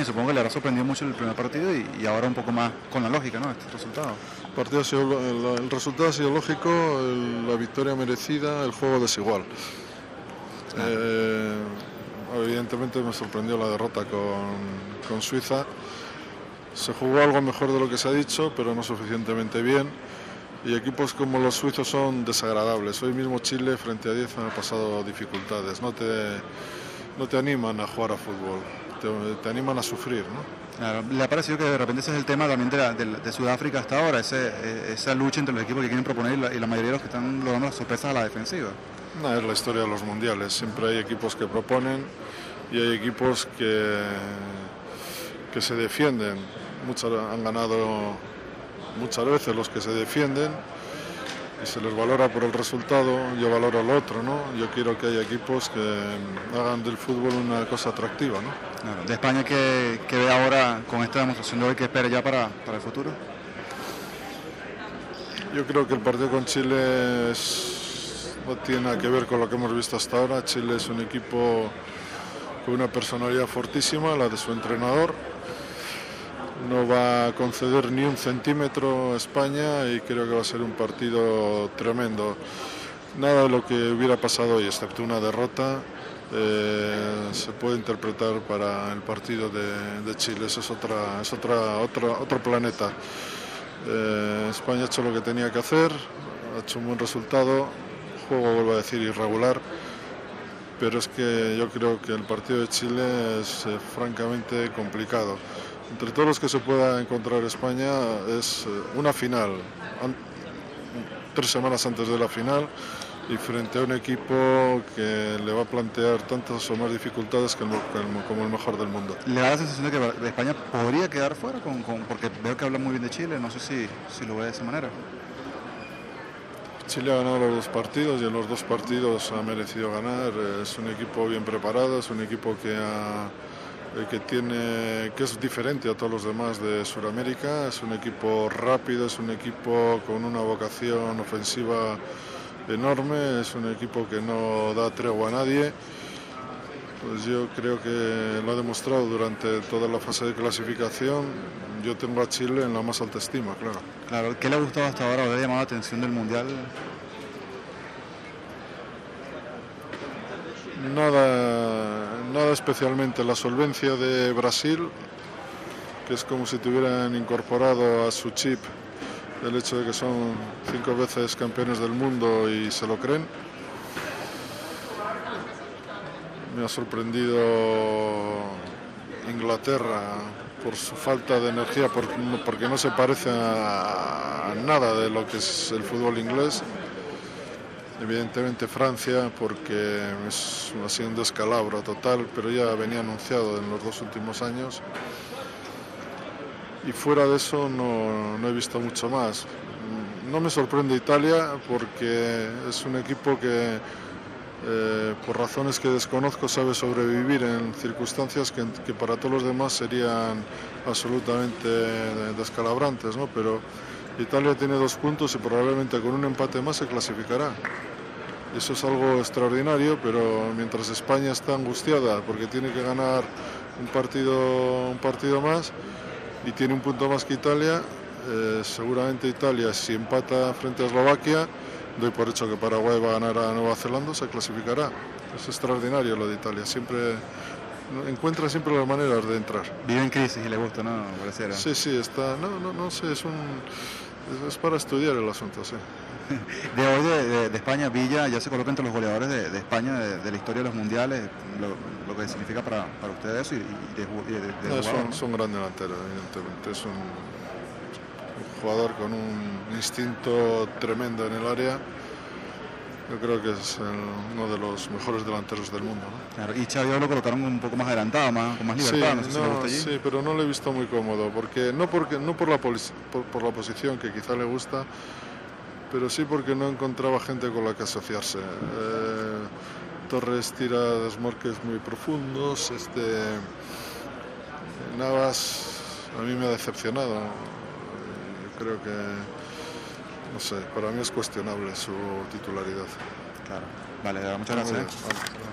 España. Supongo que le habrá sorprendido mucho el primer partido y, ahora un poco más con la lógica, ¿no? Este resultado. Partido el, resultado ha sido lógico, la victoria merecida, el juego desigual. Eh, evidentemente me sorprendió la derrota con, con Suiza. Se jugó algo mejor de lo que se ha dicho, pero no suficientemente bien y equipos como los suizos son desagradables. Hoy mismo Chile frente a 10 ha pasado dificultades, no te, no te animan a jugar a fútbol, te, animan a sufrir. ¿no? ¿Le ha parecido que de repente ese es el tema también de, de, Sudáfrica hasta ahora, ese, e, esa lucha entre los equipos que quieren proponer y la, mayoría de los que están logrando las sorpresas a la defensiva? No, es la historia de los mundiales, siempre hay equipos que proponen y hay equipos que, que se defienden. Muchos han ganado muchas veces los que se defienden y se les valora por el resultado, yo valoro al otro, ¿no? Yo quiero que haya equipos que hagan del fútbol una cosa atractiva, ¿no? de España que, ve ahora con esta demostración de hoy que espera ya para, el futuro. Yo creo que el partido con Chile no tiene nada que ver con lo que hemos visto hasta ahora. Chile es un equipo con una personalidad fortísima, la de su entrenador no va a conceder ni un centímetro España y creo que va a ser un partido tremendo. Nada de lo que hubiera pasado hoy, excepto una derrota, eh, se puede interpretar para el partido de, Chile. Eso es, otra, es otra, otro planeta. Eh, España ha hecho lo que tenía que hacer, ha hecho un buen resultado, juego, vuelvo a decir, irregular pero es que yo creo que el partido de Chile es eh, francamente complicado entre todos los que se pueda encontrar España es eh, una final, tres semanas antes de la final y frente a un equipo que le va a plantear tantas o más dificultades que como el mejor del mundo. ¿Le da la sensación de que España podría quedar fuera? Con, porque veo que habla muy bien de Chile, no sé si, si lo ve de esa manera. Chile ha ganado los dos partidos y en los dos partidos ha merecido ganar. Es un equipo bien preparado, es un equipo que ha que, tiene, que es diferente a todos los demás de Sudamérica. Es un equipo rápido, es un equipo con una vocación ofensiva enorme, es un equipo que no da tregua a nadie. Pues yo creo que lo ha demostrado durante toda la fase de clasificación. Yo tengo a Chile en la más alta estima, claro. Claro, ¿qué le ha gustado hasta ahora le ha llamado la atención del Mundial? Nada nada especialmente. La solvencia de Brasil, que es como si tuvieran incorporado a su chip el hecho de que son cinco veces campeones del mundo y se lo creen. Me ha sorprendido Inglaterra por su falta de energía, porque no se parece a nada de lo que es el fútbol inglés evidentemente Francia porque es, ha sido un descalabro total, pero ya venía anunciado en los dos últimos años. Y fuera de eso no, no he visto mucho más. No me sorprende Italia porque es un equipo que eh, por razones que desconozco sabe sobrevivir en circunstancias que, que, para todos los demás serían absolutamente descalabrantes, ¿no? Pero Italia tiene dos puntos y probablemente con un empate más se clasificará. Eso es algo extraordinario, pero mientras España está angustiada porque tiene que ganar un partido, un partido más y tiene un punto más que Italia, eh, seguramente Italia si empata frente a Eslovaquia, doy por hecho que Paraguay va a ganar a Nueva Zelanda, se clasificará. Es extraordinario lo de Italia, siempre encuentra siempre las maneras de entrar. Vive en crisis y le gusta, ¿no? Sí, sí, está, no, no, no sé, es un es para estudiar el asunto, sí. De hoy de, España, Villa ya se coloca entre los goleadores de, España de, la historia de los mundiales, lo, que significa para, para ustedes eso y, de, son, son grandes delanteros, evidentemente. Es un jugador con un instinto tremendo en el área yo creo que es uno de los mejores delanteros del mundo. y Xavi lo colocaron un poco más adelantado, más, con más libertad. Sí, pero no lo he visto muy cómodo, porque no, porque, no por, la por, la posición que quizá le gusta, pero sí porque no encontraba gente con la que asociarse. Eh, Torres tira desmorques muy profundos, este Navas a mí me ha decepcionado. Yo creo que no sé, para mí es cuestionable su titularidad. Claro. Vale, muchas gracias.